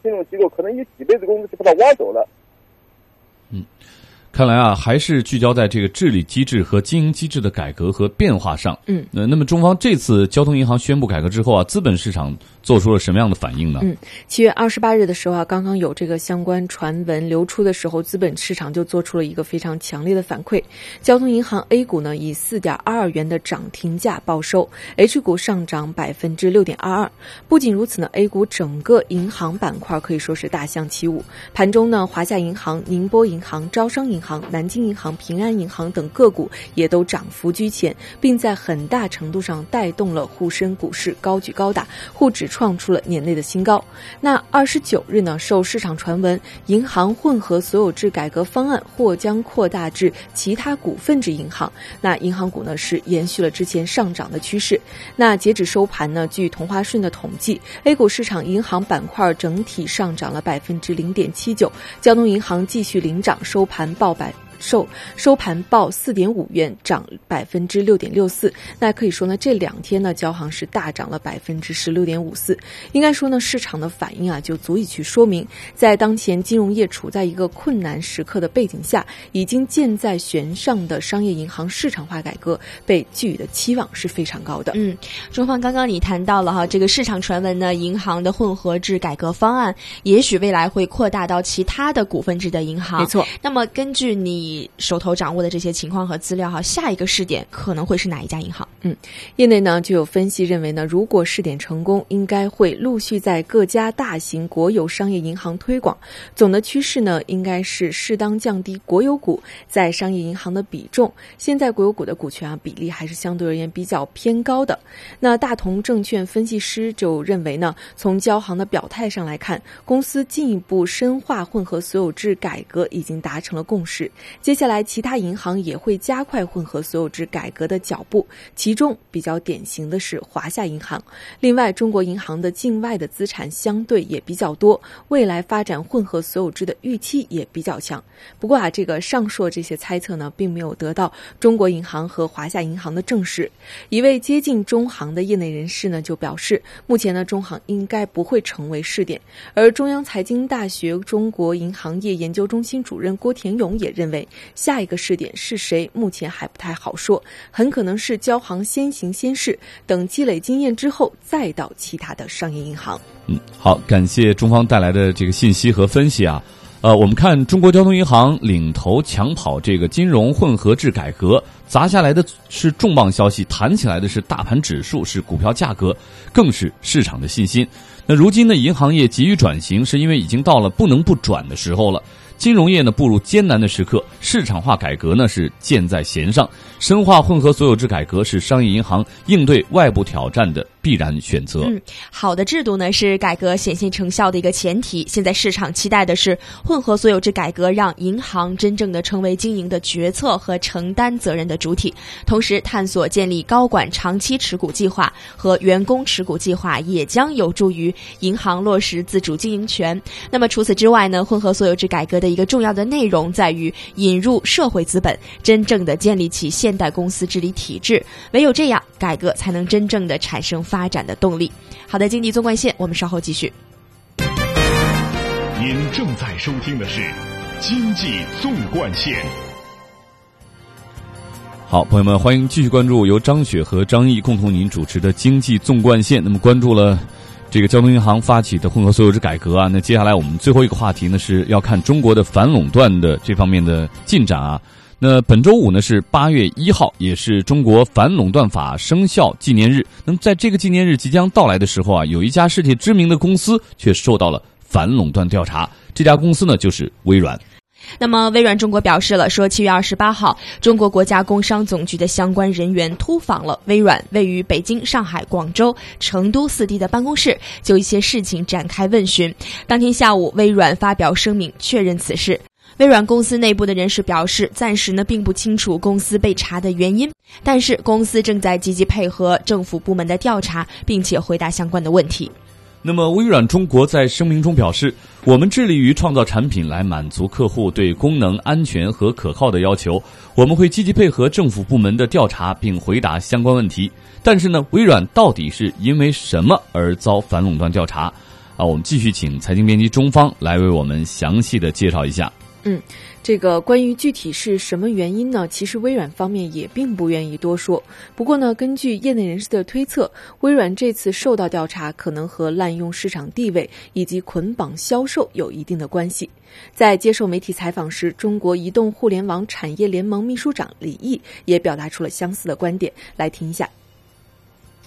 金融机构可能以几倍的工资就把他挖走了。嗯。看来啊，还是聚焦在这个治理机制和经营机制的改革和变化上。嗯，那那么中方这次交通银行宣布改革之后啊，资本市场做出了什么样的反应呢？嗯，七月二十八日的时候啊，刚刚有这个相关传闻流出的时候，资本市场就做出了一个非常强烈的反馈。交通银行 A 股呢以四点二二元的涨停价报收，H 股上涨百分之六点二二。不仅如此呢，A 股整个银行板块可以说是大象起舞。盘中呢，华夏银行、宁波银行、招商银行。南京银行、平安银行等个股也都涨幅居前，并在很大程度上带动了沪深股市高举高打，沪指创出了年内的新高。那二十九日呢，受市场传闻，银行混合所有制改革方案或将扩大至其他股份制银行，那银行股呢是延续了之前上涨的趋势。那截止收盘呢，据同花顺的统计，A 股市场银行板块整体上涨了百分之零点七九，交通银行继续领涨，收盘报。百收收盘报四点五元，涨百分之六点六四。那可以说呢，这两天呢，交行是大涨了百分之十六点五四。应该说呢，市场的反应啊，就足以去说明，在当前金融业处在一个困难时刻的背景下，已经箭在弦上的商业银行市场化改革被寄予的期望是非常高的。嗯，中方刚刚你谈到了哈，这个市场传闻呢，银行的混合制改革方案，也许未来会扩大到其他的股份制的银行。没错。那么根据你。你手头掌握的这些情况和资料哈，下一个试点可能会是哪一家银行？嗯，业内呢就有分析认为呢，如果试点成功，应该会陆续在各家大型国有商业银行推广。总的趋势呢，应该是适当降低国有股在商业银行的比重。现在国有股的股权啊比例还是相对而言比较偏高的。那大同证券分析师就认为呢，从交行的表态上来看，公司进一步深化混合所有制改革已经达成了共识。接下来，其他银行也会加快混合所有制改革的脚步，其中比较典型的是华夏银行。另外，中国银行的境外的资产相对也比较多，未来发展混合所有制的预期也比较强。不过啊，这个上述这些猜测呢，并没有得到中国银行和华夏银行的证实。一位接近中行的业内人士呢，就表示，目前呢，中行应该不会成为试点。而中央财经大学中国银行业研究中心主任郭田勇也认为。下一个试点是谁？目前还不太好说，很可能是交行先行先试，等积累经验之后，再到其他的商业银行。嗯，好，感谢中方带来的这个信息和分析啊。呃，我们看中国交通银行领头抢跑这个金融混合制改革，砸下来的是重磅消息，弹起来的是大盘指数，是股票价格，更是市场的信心。那如今呢，银行业急于转型，是因为已经到了不能不转的时候了。金融业呢步入艰难的时刻，市场化改革呢是箭在弦上，深化混合所有制改革是商业银行应对外部挑战的必然选择。嗯，好的制度呢是改革显现成效的一个前提。现在市场期待的是混合所有制改革让银行真正的成为经营的决策和承担责任的主体，同时探索建立高管长期持股计划和员工持股计划，也将有助于银行落实自主经营权。那么除此之外呢，混合所有制改革的。一个重要的内容在于引入社会资本，真正的建立起现代公司治理体制。唯有这样，改革才能真正的产生发展的动力。好的，经济纵贯线，我们稍后继续。您正在收听的是经济纵贯线。好，朋友们，欢迎继续关注由张雪和张毅共同您主持的经济纵贯线。那么，关注了。这个交通银行发起的混合所有制改革啊，那接下来我们最后一个话题呢，是要看中国的反垄断的这方面的进展啊。那本周五呢是八月一号，也是中国反垄断法生效纪念日。那么在这个纪念日即将到来的时候啊，有一家世界知名的公司却受到了反垄断调查，这家公司呢就是微软。那么，微软中国表示了，说七月二十八号，中国国家工商总局的相关人员突访了微软位于北京、上海、广州、成都四地的办公室，就一些事情展开问询。当天下午，微软发表声明确认此事。微软公司内部的人士表示，暂时呢并不清楚公司被查的原因，但是公司正在积极配合政府部门的调查，并且回答相关的问题。那么，微软中国在声明中表示，我们致力于创造产品来满足客户对功能、安全和可靠的要求。我们会积极配合政府部门的调查，并回答相关问题。但是呢，微软到底是因为什么而遭反垄断调查？啊，我们继续请财经编辑中方来为我们详细的介绍一下。嗯。这个关于具体是什么原因呢？其实微软方面也并不愿意多说。不过呢，根据业内人士的推测，微软这次受到调查可能和滥用市场地位以及捆绑销售有一定的关系。在接受媒体采访时，中国移动互联网产业联盟秘书长李毅也表达出了相似的观点。来听一下。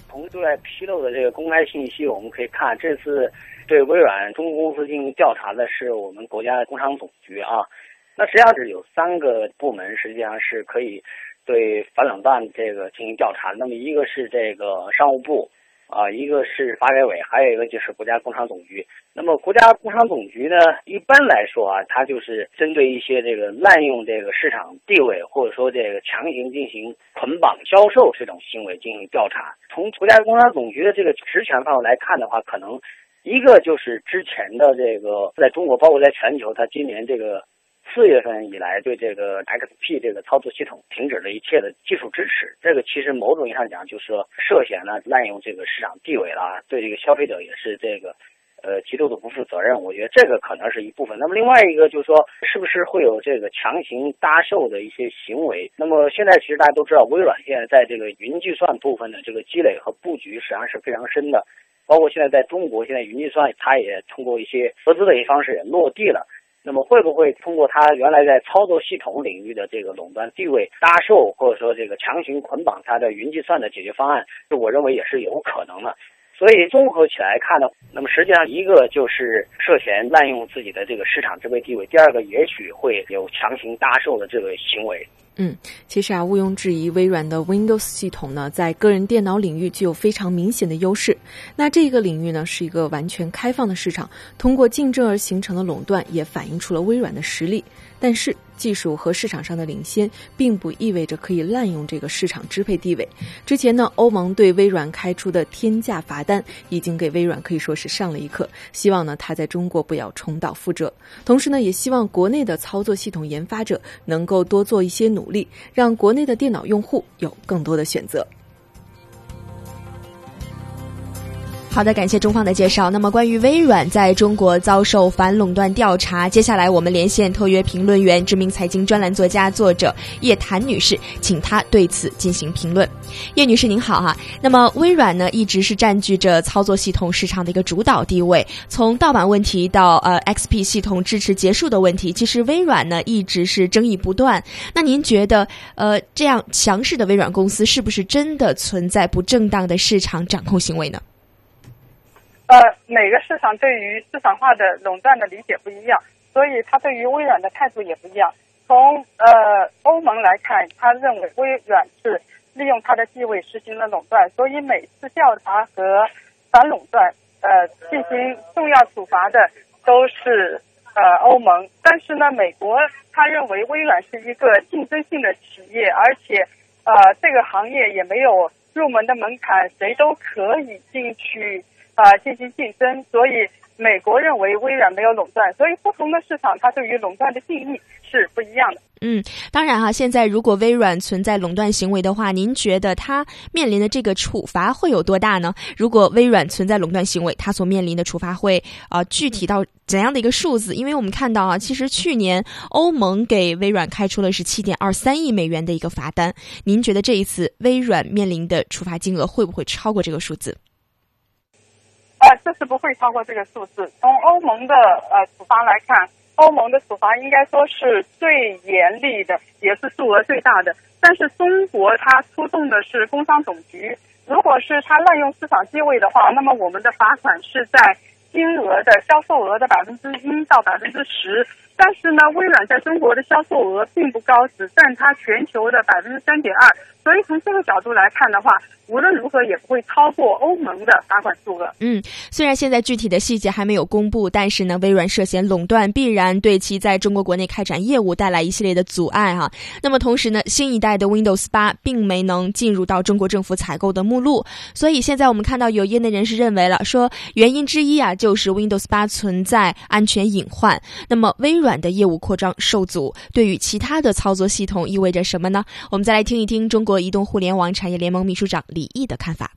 从对外披露的这个公开信息，我们可以看，这次对微软中国公司进行调查的是我们国家工商总局啊。那实际上是有三个部门，实际上是可以对反垄断这个进行调查。那么一个是这个商务部，啊，一个是发改委，还有一个就是国家工商总局。那么国家工商总局呢，一般来说啊，它就是针对一些这个滥用这个市场地位，或者说这个强行进行捆绑销售这种行为进行调查。从国家工商总局的这个职权范围来看的话，可能一个就是之前的这个在中国，包括在全球，它今年这个。四月份以来，对这个 XP 这个操作系统停止了一切的技术支持。这个其实某种意义上讲，就是说涉嫌了滥用这个市场地位了，对这个消费者也是这个呃极度的不负责任。我觉得这个可能是一部分。那么另外一个就是说，是不是会有这个强行搭售的一些行为？那么现在其实大家都知道，微软现在在这个云计算部分的这个积累和布局实际上是非常深的，包括现在在中国，现在云计算它也通过一些合资的一些方式也落地了。那么会不会通过它原来在操作系统领域的这个垄断地位搭售，或者说这个强行捆绑它的云计算的解决方案？就我认为也是有可能的。所以综合起来看呢，那么实际上一个就是涉嫌滥用自己的这个市场支配地位，第二个也许会有强行搭售的这个行为。嗯，其实啊，毋庸置疑，微软的 Windows 系统呢，在个人电脑领域具有非常明显的优势。那这个领域呢，是一个完全开放的市场，通过竞争而形成的垄断，也反映出了微软的实力。但是，技术和市场上的领先，并不意味着可以滥用这个市场支配地位。之前呢，欧盟对微软开出的天价罚单，已经给微软可以说是上了一课。希望呢，它在中国不要重蹈覆辙。同时呢，也希望国内的操作系统研发者能够多做一些努，力让国内的电脑用户有更多的选择。好的，感谢中方的介绍。那么，关于微软在中国遭受反垄断调查，接下来我们连线特约评论员、知名财经专栏作家、作者叶檀女士，请她对此进行评论。叶女士您好哈。那么，微软呢一直是占据着操作系统市场的一个主导地位。从盗版问题到呃 XP 系统支持结束的问题，其实微软呢一直是争议不断。那您觉得呃这样强势的微软公司是不是真的存在不正当的市场掌控行为呢？呃，每个市场对于市场化的垄断的理解不一样，所以他对于微软的态度也不一样。从呃欧盟来看，他认为微软是利用它的地位实行了垄断，所以每次调查和反垄断呃进行重要处罚的都是呃欧盟。但是呢，美国他认为微软是一个竞争性的企业，而且呃这个行业也没有入门的门槛，谁都可以进去。啊，进行竞争，所以美国认为微软没有垄断，所以不同的市场它对于垄断的定义是不一样的。嗯，当然哈，现在如果微软存在垄断行为的话，您觉得它面临的这个处罚会有多大呢？如果微软存在垄断行为，它所面临的处罚会啊具体到怎样的一个数字？因为我们看到啊，其实去年欧盟给微软开出了是七点二三亿美元的一个罚单，您觉得这一次微软面临的处罚金额会不会超过这个数字？啊，这是不会超过这个数字。从欧盟的呃处罚来看，欧盟的处罚应该说是最严厉的，也是数额最大的。但是中国它出动的是工商总局，如果是它滥用市场地位的话，那么我们的罚款是在金额的销售额的百分之一到百分之十但是呢，微软在中国的销售额并不高，只占它全球的百分之三点二。所以从这个角度来看的话，无论如何也不会超过欧盟的罚款数额。嗯，虽然现在具体的细节还没有公布，但是呢，微软涉嫌垄断，必然对其在中国国内开展业务带来一系列的阻碍哈。那么同时呢，新一代的 Windows 八并没能进入到中国政府采购的目录，所以现在我们看到有业内人士认为了说，原因之一啊，就是 Windows 八存在安全隐患。那么微软的业务扩张受阻，对于其他的操作系统意味着什么呢？我们再来听一听中国。移动互联网产业联盟秘书长李毅的看法：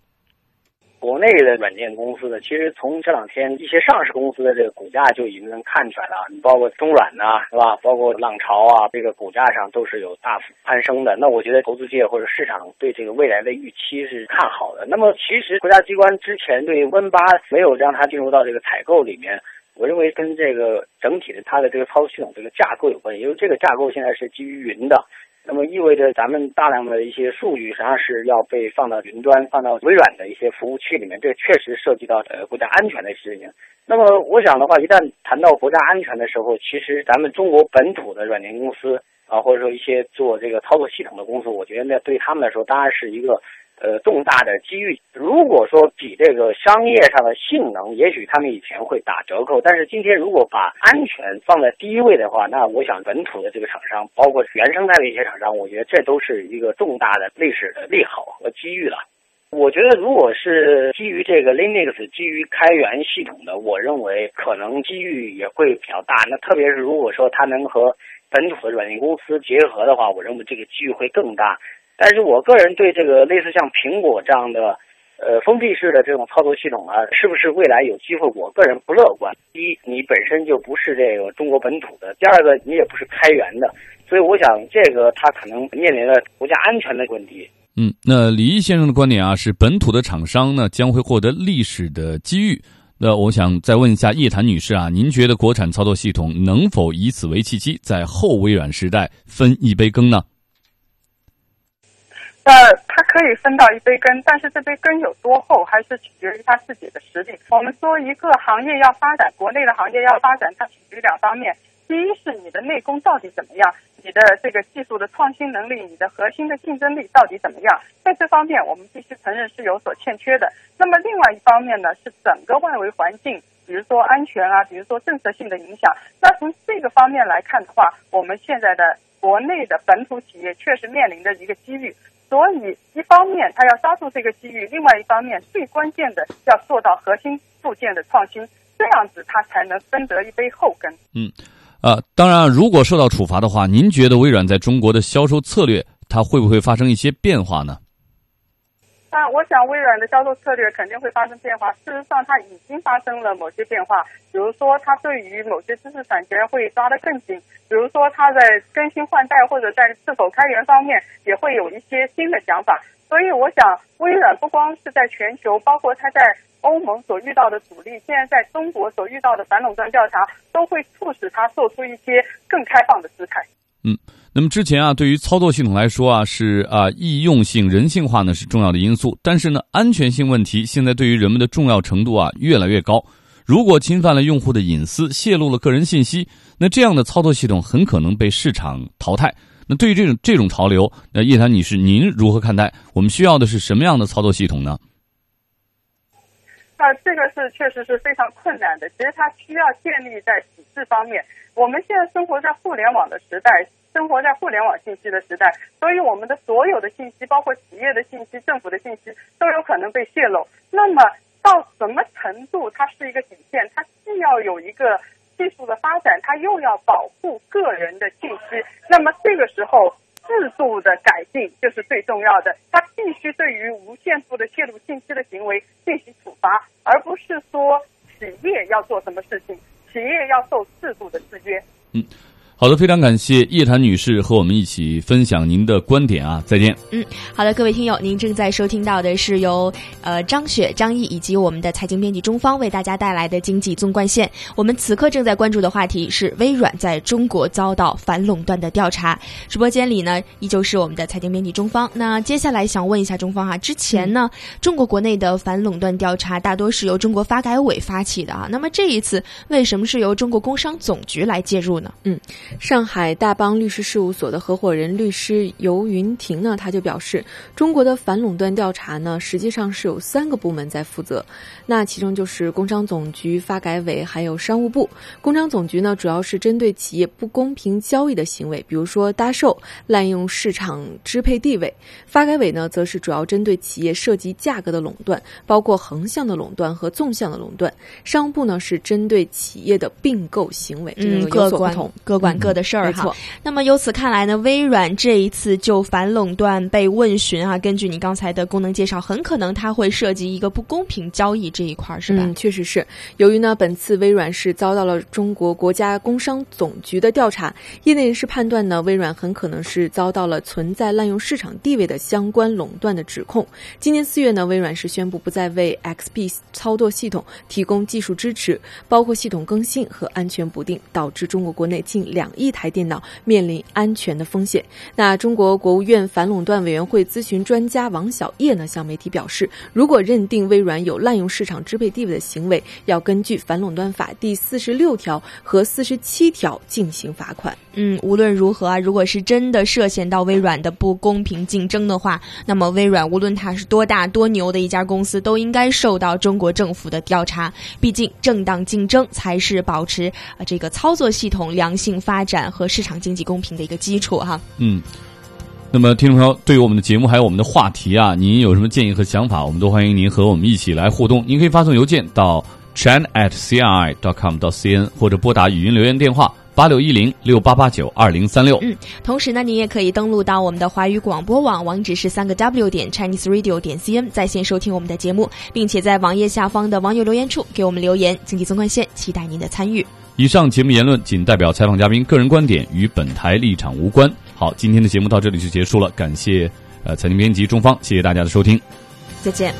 国内的软件公司呢，其实从这两天一些上市公司的这个股价就已经能看出来了。你包括中软呐，是吧？包括浪潮啊，这个股价上都是有大幅攀升的。那我觉得投资界或者市场对这个未来的预期是看好的。那么其实国家机关之前对 Win 八没有让它进入到这个采购里面，我认为跟这个整体的它的这个操作系统这个架构有关系，因为这个架构现在是基于云的。那么意味着咱们大量的一些数据实际上是要被放到云端、放到微软的一些服务器里面，这确实涉及到呃国家安全的事情。那么我想的话，一旦谈到国家安全的时候，其实咱们中国本土的软件公司啊，或者说一些做这个操作系统的公司，我觉得那对他们来说当然是一个。呃，重大的机遇。如果说比这个商业上的性能，也许他们以前会打折扣，但是今天如果把安全放在第一位的话，那我想本土的这个厂商，包括原生态的一些厂商，我觉得这都是一个重大的历史的利好和机遇了。我觉得如果是基于这个 Linux 基于开源系统的，我认为可能机遇也会比较大。那特别是如果说它能和本土的软件公司结合的话，我认为这个机遇会更大。但是我个人对这个类似像苹果这样的，呃，封闭式的这种操作系统啊，是不是未来有机会？我个人不乐观。第一，你本身就不是这个中国本土的；第二个，你也不是开源的。所以，我想这个它可能面临了国家安全的问题。嗯，那李毅先生的观点啊，是本土的厂商呢将会获得历史的机遇。那我想再问一下叶檀女士啊，您觉得国产操作系统能否以此为契机，在后微软时代分一杯羹呢？呃，它可以分到一杯羹，但是这杯羹有多厚，还是取决于它自己的实力。我们说一个行业要发展，国内的行业要发展，它取决于两方面：第一是你的内功到底怎么样，你的这个技术的创新能力，你的核心的竞争力到底怎么样。在这方面，我们必须承认是有所欠缺的。那么另外一方面呢，是整个外围环境，比如说安全啊，比如说政策性的影响。那从这个方面来看的话，我们现在的国内的本土企业确实面临着一个机遇。所以，一方面他要抓住这个机遇，另外一方面最关键的要做到核心部件的创新，这样子他才能分得一杯后羹。嗯，呃，当然，如果受到处罚的话，您觉得微软在中国的销售策略它会不会发生一些变化呢？那我想，微软的销售策略肯定会发生变化。事实上，它已经发生了某些变化。比如说，它对于某些知识产权会抓得更紧；比如说，它在更新换代或者在是否开源方面也会有一些新的想法。所以，我想，微软不光是在全球，包括它在欧盟所遇到的阻力，现在在中国所遇到的反垄断调查，都会促使它做出一些更开放的姿态。嗯。那么之前啊，对于操作系统来说啊，是啊易用性、人性化呢是重要的因素。但是呢，安全性问题现在对于人们的重要程度啊越来越高。如果侵犯了用户的隐私，泄露了个人信息，那这样的操作系统很可能被市场淘汰。那对于这种这种潮流，那叶檀女士您如何看待？我们需要的是什么样的操作系统呢？啊，这个是确实是非常困难的。其实它需要建立在体制方面。我们现在生活在互联网的时代。生活在互联网信息的时代，所以我们的所有的信息，包括企业的信息、政府的信息，都有可能被泄露。那么到什么程度它是一个底线？它既要有一个技术的发展，它又要保护个人的信息。那么这个时候制度的改进就是最重要的。它必须对于无限度的泄露信息的行为进行处罚，而不是说企业要做什么事情，企业要受制度的制约。嗯。好的，非常感谢叶檀女士和我们一起分享您的观点啊！再见。嗯，好的，各位听友，您正在收听到的是由呃张雪、张毅以及我们的财经编辑中方为大家带来的经济纵贯线。我们此刻正在关注的话题是微软在中国遭到反垄断的调查。直播间里呢，依旧是我们的财经编辑中方。那接下来想问一下中方哈，之前呢，中国国内的反垄断调查大多是由中国发改委发起的啊，那么这一次为什么是由中国工商总局来介入呢？嗯。上海大邦律师事务所的合伙人律师尤云婷呢，他就表示，中国的反垄断调查呢，实际上是有三个部门在负责，那其中就是工商总局、发改委还有商务部。工商总局呢，主要是针对企业不公平交易的行为，比如说搭售、滥用市场支配地位；发改委呢，则是主要针对企业涉及价格的垄断，包括横向的垄断和纵向的垄断；商务部呢，是针对企业的并购行为，这个有所不同，各管。各的事儿哈，那么由此看来呢，微软这一次就反垄断被问询啊，根据你刚才的功能介绍，很可能它会涉及一个不公平交易这一块，是吧？嗯，确实是。由于呢，本次微软是遭到了中国国家工商总局的调查，业内人士判断呢，微软很可能是遭到了存在滥用市场地位的相关垄断的指控。今年四月呢，微软是宣布不再为 XP 操作系统提供技术支持，包括系统更新和安全补丁，导致中国国内近两。亿台电脑面临安全的风险。那中国国务院反垄断委员会咨询专家王小叶呢，向媒体表示，如果认定微软有滥用市场支配地位的行为，要根据反垄断法第四十六条和四十七条进行罚款。嗯，无论如何啊，如果是真的涉嫌到微软的不公平竞争的话，那么微软无论它是多大多牛的一家公司，都应该受到中国政府的调查。毕竟，正当竞争才是保持啊这个操作系统良性发展和市场经济公平的一个基础哈。嗯，那么听众朋友，对于我们的节目还有我们的话题啊，您有什么建议和想法，我们都欢迎您和我们一起来互动。您可以发送邮件到 chan at cri dot com 到 cn，或者拨打语音留言电话。八六一零六八八九二零三六。嗯，同时呢，您也可以登录到我们的华语广播网，网址是三个 W 点 Chinese Radio 点 CN，在线收听我们的节目，并且在网页下方的网友留言处给我们留言。经济纵贯线，期待您的参与。以上节目言论仅代表采访嘉宾个人观点，与本台立场无关。好，今天的节目到这里就结束了，感谢呃财经编辑中方，谢谢大家的收听，再见。